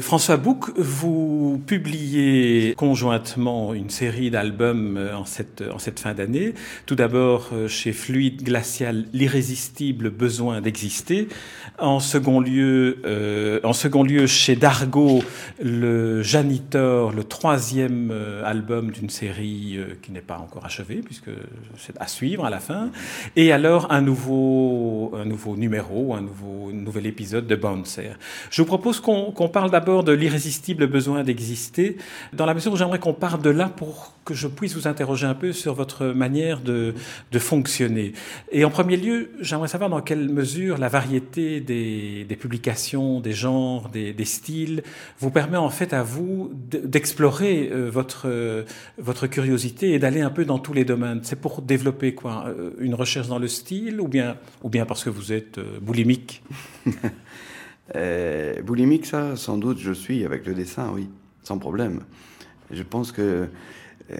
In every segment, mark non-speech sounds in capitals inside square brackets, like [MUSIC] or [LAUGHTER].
François Bouc, vous publiez conjointement une série d'albums euh, en cette, en cette fin d'année. Tout d'abord euh, chez Fluide Glacial, l'irrésistible besoin d'exister. En second lieu, euh, en second lieu chez Dargo, le Janitor, le troisième album d'une série qui n'est pas encore achevée puisque c'est à suivre à la fin. Et alors un nouveau, un nouveau numéro, un nouveau, nouvel épisode de Bouncer. Je vous propose qu'on parle d'abord de l'irrésistible besoin d'exister, dans la mesure où j'aimerais qu'on parte de là pour que je puisse vous interroger un peu sur votre manière de, fonctionner. Et en premier lieu, j'aimerais savoir dans quelle mesure la variété des, publications, des genres, des, des, styles vous permet en fait à vous d'explorer euh, votre, votre curiosité et d'aller un peu dans tous les domaines. C'est pour développer quoi? Euh, Une recherche dans le style ou bien, ou bien parce que vous êtes euh, boulimique? [LAUGHS] Euh, boulimique, ça, sans doute, je suis avec le dessin, oui, sans problème. Je pense que il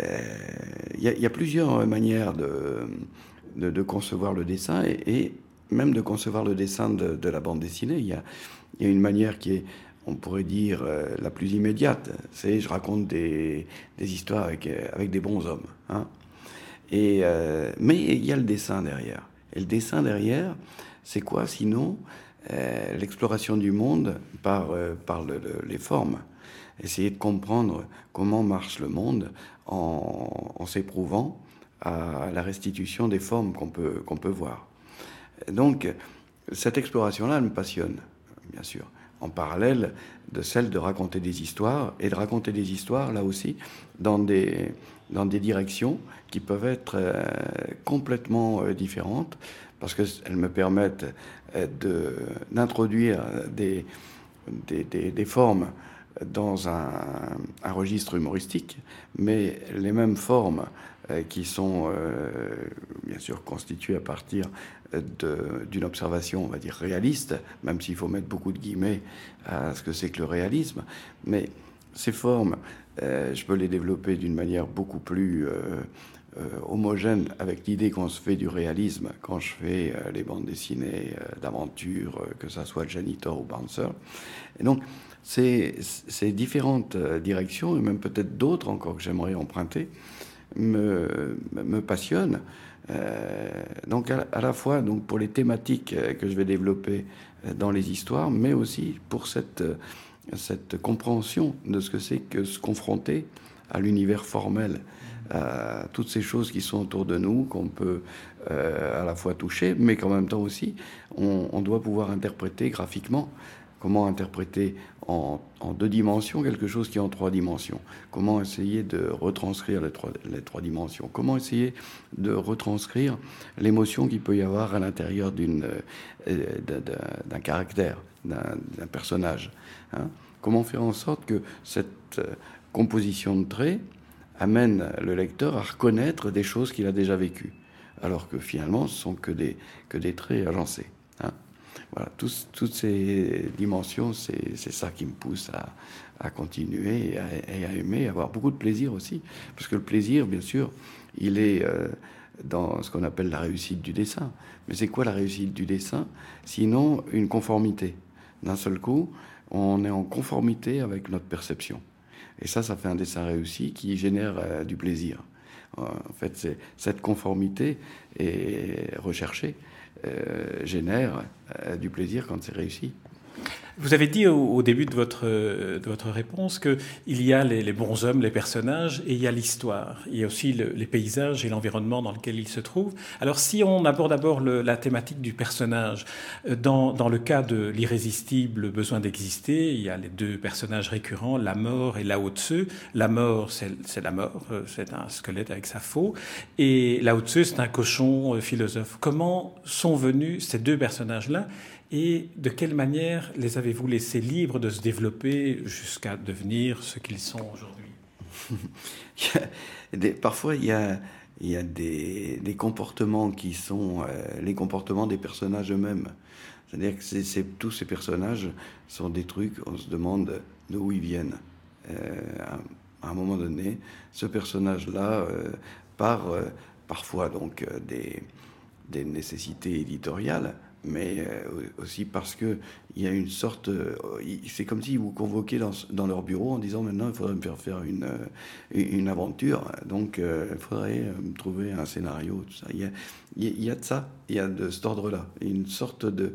euh, y, a plusieurs manières de, concevoir le dessin et, même de concevoir le dessin de, la bande dessinée. Il y a, une manière qui est, on pourrait dire, euh, la plus immédiate. C'est je raconte des, histoires avec, avec des bons hommes. Hein. Et, mais il y a le dessin derrière. Et le dessin derrière, c'est quoi sinon euh, l'exploration du monde par, euh, les formes. Essayer de comprendre comment marche le monde en, s'éprouvant à la restitution des formes qu'on peut, peut voir. Donc, cette exploration-là me passionne, bien sûr, en parallèle de celle de raconter des histoires, et de raconter des histoires, là aussi, dans des, dans des directions qui peuvent être euh, complètement différentes, parce qu'elles me permettent euh, d'introduire des, des, des, formes dans un, registre humoristique, mais les mêmes formes euh, qui sont euh, bien sûr constituées à partir d'une observation, on va dire, réaliste, même s'il faut mettre beaucoup de guillemets à ce que c'est que le réalisme, mais ces formes, je peux les développer d'une manière beaucoup plus euh, homogène avec l'idée qu'on se fait du réalisme quand je fais euh, les bandes dessinées euh, d'aventure, que ça soit Janitor ou Bouncer. Et donc, ces, différentes directions, et même peut-être d'autres encore que j'aimerais emprunter, me, passionnent. donc à, la fois donc pour les thématiques que je vais développer dans les histoires, mais aussi pour cette, cette compréhension de ce que c'est que se confronter à l'univers formel à toutes ces choses qui sont autour de nous, qu'on peut euh, à la fois toucher, mais qu'en même temps aussi, on, doit pouvoir interpréter graphiquement. Comment interpréter en, deux dimensions quelque chose qui est en trois dimensions? Comment essayer de retranscrire les trois, les trois dimensions? Comment essayer de retranscrire l'émotion qu'il peut y avoir à l'intérieur d'une, euh, d'un caractère, d'un personnage hein? Comment faire en sorte que cette euh, composition de traits amène le lecteur à reconnaître des choses qu'il a déjà vécues, alors que finalement, ce sont que des, que des traits agencés. Hein? Voilà, toutes ces dimensions, c'est ça qui me pousse à, continuer et à, aimer, à avoir beaucoup de plaisir aussi. Parce que le plaisir, bien sûr, il est euh, dans ce qu'on appelle la réussite du dessin. Mais c'est quoi la réussite du dessin? Sinon, une conformité. D'un seul coup, on est en conformité avec notre perception. Et ça, ça fait un dessin réussi qui génère euh, du plaisir. En fait, cette conformité est recherchée génère du plaisir quand c'est réussi. Vous avez dit au, début de votre, de votre réponse qu'il y a les, bons hommes, les personnages, et il y a l'histoire. Il y a aussi les paysages et l'environnement dans lequel ils se trouvent. Alors si on aborde d'abord la thématique du personnage, euh, dans, dans le cas de l'irrésistible besoin d'exister, il y a les deux personnages récurrents, la mort et Lao Tzu. La mort, c'est la mort, euh, c'est un squelette avec sa faux, et Lao Tzu, c'est un cochon euh, philosophe. Comment sont venus ces deux personnages-là et de quelle manière les avez-vous laissés libres de se développer jusqu'à devenir ce qu'ils sont aujourd'hui? [LAUGHS] Parfois, il y a, des, comportements qui sont euh, les comportements des personnages eux-mêmes. C'est-à-dire que tous ces personnages sont des trucs, on se demande d'où ils viennent. Euh, à, un moment donné, ce personnage-là, euh, par parfois donc des nécessités éditoriales, mais euh, aussi parce que il y a une sorte, euh, c'est comme si vous convoquez dans, dans, leur bureau en disant maintenant il faudrait me faire faire une, euh, une aventure, donc il faudrait me trouver un scénario, tout ça. Il y a, il y a de ça, il y a de cet ordre-là, une sorte de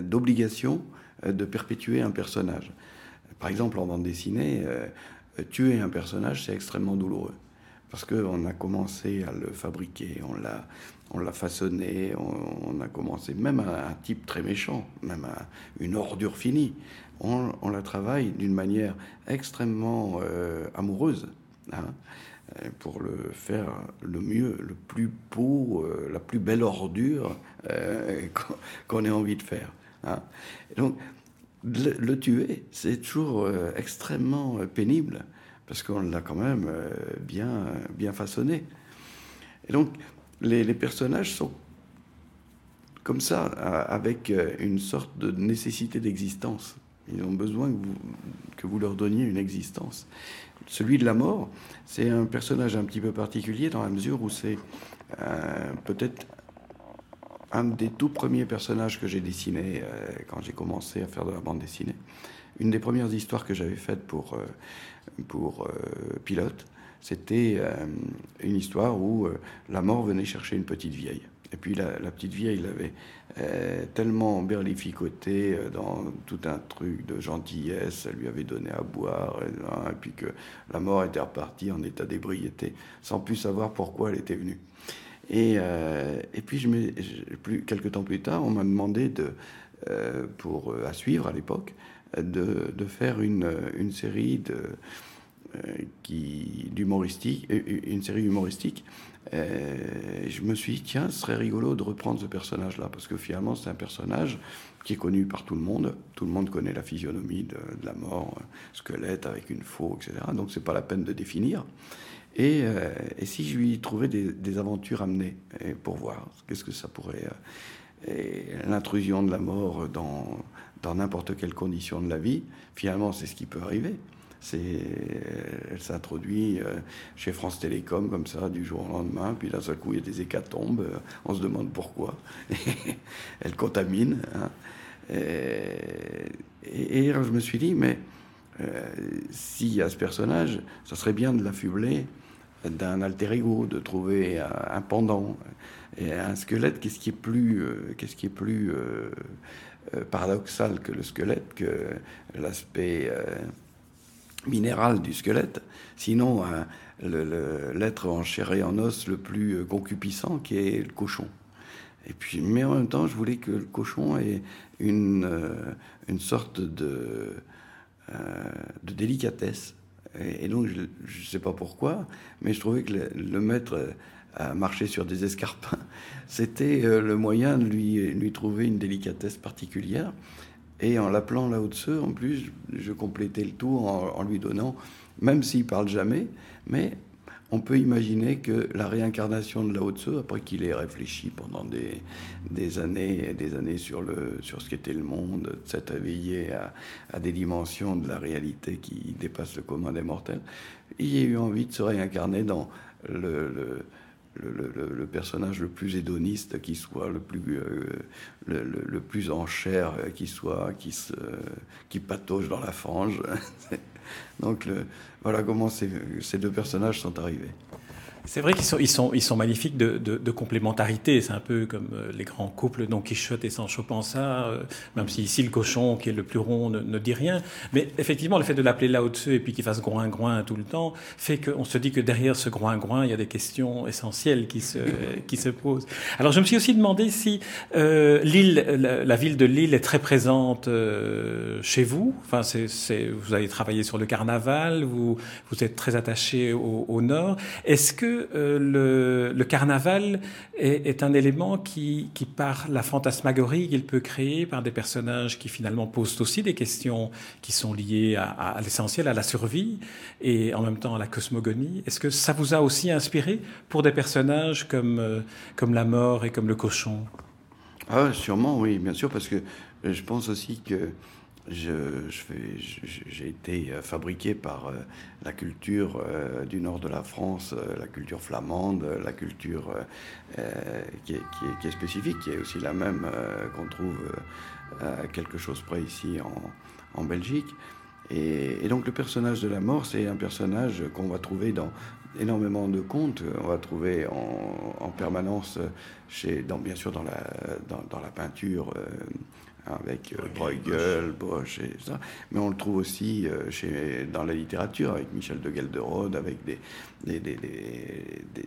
d'obligation de perpétuer un personnage. Par exemple, en bande dessinée, tuer un personnage, c'est extrêmement douloureux parce qu'on a commencé à le fabriquer, on l'a, on l'a façonné, on, a commencé même à un type très méchant, même à une ordure finie. On, la travaille d'une manière extrêmement euh, amoureuse hein, pour le faire le mieux, le plus beau, euh, la plus belle ordure euh, [LAUGHS] qu'on ait envie de faire. Hein. donc, le tuer, c'est toujours extrêmement pénible parce qu'on l'a quand même euh, bien, bien façonné. Et donc, les, personnages sont comme ça, avec euh, une sorte de nécessité d'existence. Ils ont besoin que vous, leur donniez une existence. Celui de la mort, c'est un personnage un petit peu particulier dans la mesure où c'est euh, peut-être un des tout premiers personnages que j'ai dessiné quand j'ai commencé à faire de la bande dessinée. Une des premières histoires que j'avais faites pour pour euh, pilote, c'était euh, une histoire où euh, la mort venait chercher une petite vieille. Et puis la, petite vieille l'avait tellement berlificoté dans tout un truc de gentillesse, elle lui avait donné à boire, et, puis que la mort était repartie en état d'ébriété, sans plus savoir pourquoi elle était venue. Et, puis, je quelques temps plus tard, on m'a demandé de, pour, à suivre à l'époque de, faire une, série de euh, qui d'humoristique, euh, une série humoristique. Euh, je me suis dit, tiens, ce serait rigolo de reprendre ce personnage-là, parce que finalement, c'est un personnage qui est connu par tout le monde. Tout le monde connaît la physionomie de, la mort, squelette avec une faux, etc. Donc, c'est pas la peine de définir. Et, et si je lui trouvais des, aventures amenées pour voir qu'est-ce que ça pourrait. L'intrusion de la mort dans dans n'importe quelle condition de la vie, finalement, c'est ce qui peut arriver. C'est, elle s'introduit euh, chez France Télécom comme ça du jour au lendemain, puis d'un seul coup il y a des hécatombes, euh, on se demande pourquoi. [LAUGHS] elle contamine. Hein. Et, je me suis dit, mais euh, s'il y a ce personnage, ça serait bien de l'affubler d'un alter ego, de trouver un, pendant. Et un squelette, qu'est-ce qui est plus paradoxal que le squelette, que l'aspect minéral du squelette, sinon l'être en chair et en os le plus euh, concupissant qui est le cochon. Et puis, mais en même temps, je voulais que le cochon ait une, euh, une sorte de, euh, de délicatesse. Et, donc, je ne sais pas pourquoi, mais je trouvais que le, mettre à marcher sur des escarpins, [LAUGHS] c'était le moyen de lui, lui trouver une délicatesse particulière. Et en l'appelant Lao Tse, en plus, je complétais le tout en, lui donnant, même s'il parle jamais, mais on peut imaginer que la réincarnation de Lao Tse, après qu'il ait réfléchi pendant des, années et des années sur, le, sur ce qu'était le monde, s'être éveillé à, des dimensions de la réalité qui dépassent le commun des mortels, il a eu envie de se réincarner dans le le, personnage le plus hédoniste qui soit, le plus, euh, le, plus en chair qui soit, qui, patauge dans la frange. [LAUGHS] Donc voilà comment ces deux personnages sont arrivés. C'est vrai qu'ils sont, ils sont, ils sont magnifiques de, de, complémentarité. C'est un peu comme euh, les grands couples Don Quichotte et Sancho Panza, euh, même si ici le cochon, qui est le plus rond, ne, dit rien. Mais effectivement, le fait de l'appeler là dessus et puis qu'il fasse groin-groin tout le temps fait qu'on se dit que derrière ce groin-groin, il y a des questions essentielles qui se, [LAUGHS] qui se posent. Alors je me suis aussi demandé si euh, Lille, la, ville de Lille est très présente chez vous. Enfin, c'est, vous avez travaillé sur le carnaval, vous, vous êtes très attaché au, au Nord. Est-ce que euh, le, carnaval est, un élément qui, par la fantasmagorie qu'il peut créer, par des personnages qui finalement posent aussi des questions qui sont liées à, l'essentiel, à la survie et en même temps à la cosmogonie, est-ce que ça vous a aussi inspiré pour des personnages comme, euh, comme la mort et comme le cochon? Ah, Sûrement, oui, bien sûr, parce que je pense aussi que j'ai été fabriqué par la culture du nord de la France, la culture flamande, la culture qui est, spécifique, qui est aussi la même qu'on trouve quelque chose près ici en, Belgique. Et, donc le personnage de la mort, c'est un personnage qu'on va trouver dans énormément de contes. On va trouver en, permanence, bien sûr dans la, peinture, euh, avec euh, Bruegel, Bosch et ça. Mais on le trouve aussi euh, chez, dans la littérature, avec Michel de Gelderode, avec des, des, des,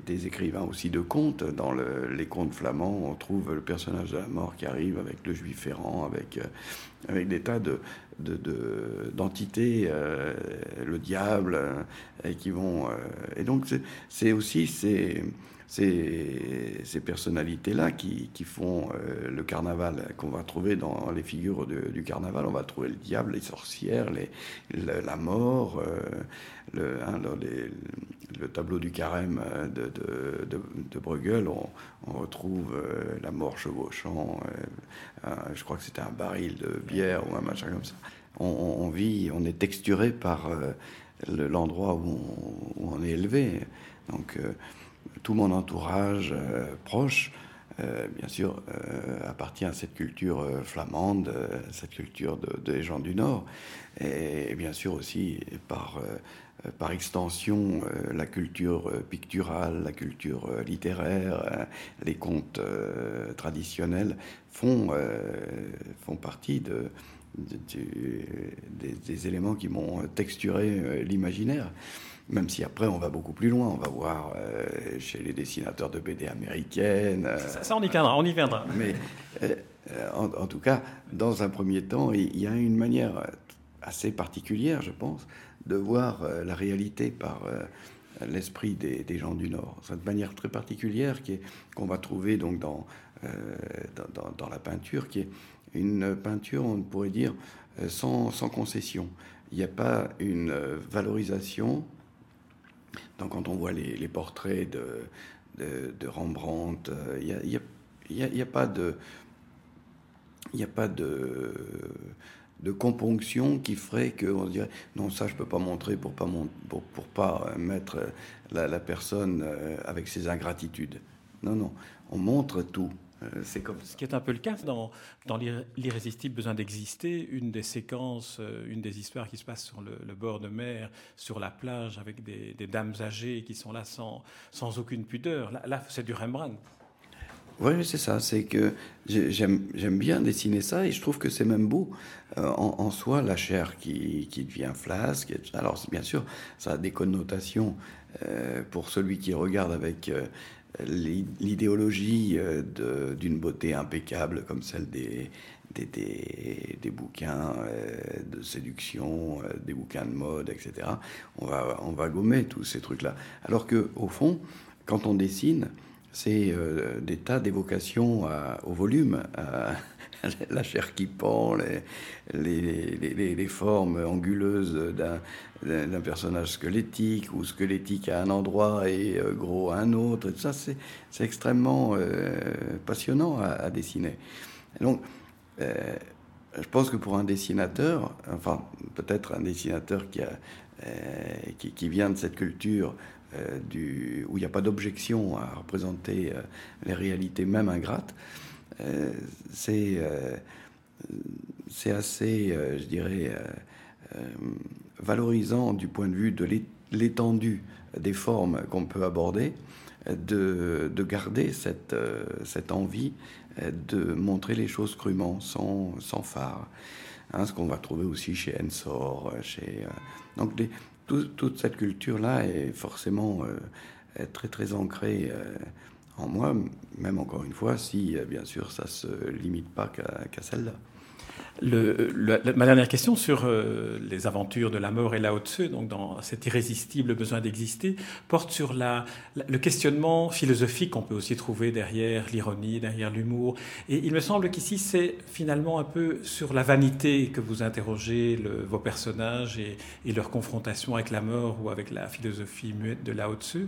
des, écrivains aussi de contes. Dans les contes flamands, on trouve le personnage de la mort qui arrive avec le juif errant, avec, euh, avec des tas de, d'entités, le diable, et qui vont. et donc, c'est aussi. ces, ces personnalités-là qui, qui, font euh, le carnaval, qu'on va trouver dans les figures du carnaval. On va trouver le diable, les sorcières, la mort, euh, le, hein, le, tableau du carême de, de, de, Bruegel. On, on retrouve euh, la mort chevauchant, je crois que c'était un baril de bière ou un machin comme ça. On, vit, on est texturé par l'endroit où, on est élevé. Donc, tout mon entourage euh, proche, euh, bien sûr, euh, appartient à cette culture flamande, cette culture des gens du Nord, et, bien sûr aussi par, par extension la culture picturale, la culture littéraire, les contes traditionnels font, font partie de, des, des, éléments qui m'ont texturé l'imaginaire. Même si après, on va beaucoup plus loin. On va voir euh, chez les dessinateurs de BD américaines. Euh, ça, on y viendra, on y viendra. Mais euh, en, tout cas, dans un premier temps, il y a une manière assez particulière, je pense, de voir la réalité par l'esprit des, gens du Nord. Cette manière très particulière qu'on va trouver donc dans, dans, dans, la peinture, qui est une peinture, on pourrait dire, sans, sans concession. Il n'y a pas une valorisation donc quand on voit les, portraits de, Rembrandt, il n'y a, a, pas de... Il n'y a pas de, de componction qui ferait qu'on dirait non ça je peux pas montrer pour pas pas mettre la, personne euh, avec ses ingratitudes. Non non, on montre tout. Euh, c'est comme ce qui est un peu le cas dans, dans l'irrésistible besoin d'exister, une des séquences, euh, une des histoires qui se passe sur le, bord de mer, sur la plage, avec des, dames âgées qui sont là sans, sans aucune pudeur. Là, c'est du Rembrandt. Oui, c'est ça. C'est que j'aime bien dessiner ça et je trouve que c'est même beau euh, en, soi la chair qui, qui devient flasque. Alors bien sûr, ça a des connotations pour celui qui regarde avec l'idéologie euh, d'une beauté impeccable comme celle des, des, des, bouquins euh, de séduction, euh, des bouquins de mode, etc. On va, on va gommer tous ces trucs-là. Alors que au fond, quand on dessine, c'est des tas d'évocations au volume, [LAUGHS] la chair qui pend, les, formes anguleuses d'un personnage squelettique ou squelettique à un endroit et euh, gros à un autre. Et ça, c'est extrêmement euh, passionnant à, dessiner. donc, euh, je pense que pour un dessinateur, enfin peut-être un dessinateur qui, a, qui, qui, vient de cette culture du, où il n'y a pas d'objection à représenter les réalités même ingrates, euh, c'est euh, c'est assez, euh, je dirais, valorisant du point de vue de l'étendue des formes qu'on peut aborder, de, de garder cette, cette, envie de montrer les choses crûment, sans, sans phare. Hein, ce qu'on va trouver aussi chez Ensor. Chez, donc toute cette culture-là est forcément très très ancrée en moi, même encore une fois, si bien sûr ça se limite pas qu'à celle-là. Le, ma dernière question sur euh, les aventures de la mort et Lao Tzu, donc dans cet irrésistible besoin d'exister, porte sur la, le questionnement philosophique qu'on peut aussi trouver derrière l'ironie, derrière l'humour. Et il me semble qu'ici, c'est finalement un peu sur la vanité que vous interrogez le, vos personnages et, et, leur confrontation avec la mort ou avec la philosophie muette de Lao Tzu.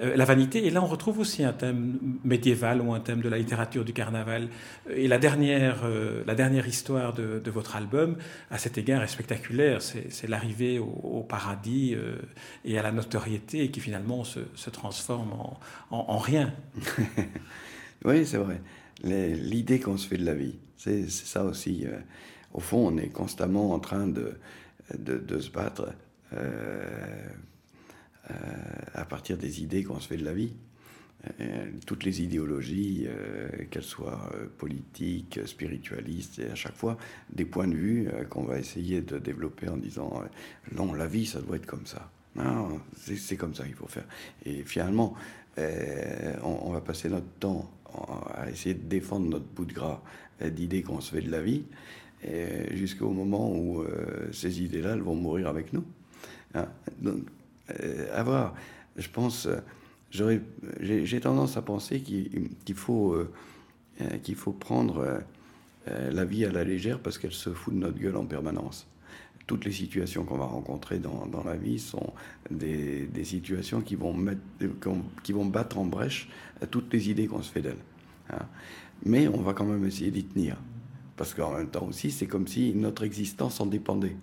Euh, la vanité, et là on retrouve aussi un thème médiéval ou un thème de la littérature du carnaval. Et la dernière, euh, la dernière histoire de de votre album, à cet égard, est spectaculaire. C'est l'arrivée au, paradis et à la notoriété qui finalement se, transforme en, rien. [LAUGHS] oui, c'est vrai. L'idée qu'on se fait de la vie, c'est ça aussi. Au fond, on est constamment en train de, de, se battre à partir des idées qu'on se fait de la vie. Euh, toutes les idéologies, euh, qu'elles soient euh, politiques, spiritualistes, et à chaque fois des points de vue qu'on va essayer de développer en disant non, la vie, ça doit être comme ça. Non, c'est comme ça qu'il faut faire. Et finalement, on, va passer notre temps à essayer de défendre notre bout de gras d'idées qu'on se fait de la vie, jusqu'au moment où ces idées-là, elles vont mourir avec nous. Hein. Donc, avoir, je pense j'ai tendance à penser qu'il faut, euh, euh, qu'il faut prendre euh, la vie à la légère parce qu'elle se fout de notre gueule en permanence. Toutes les situations qu'on va rencontrer dans, dans, la vie sont des, des situations qui vont, mettre, qui vont battre en brèche toutes les idées qu'on se fait d'elles. Hein. Mais on va quand même essayer d'y tenir. Parce qu'en même temps aussi, c'est comme si notre existence en dépendait.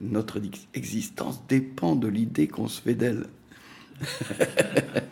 Notre existence dépend de l'idée qu'on se fait d'elle. [LAUGHS]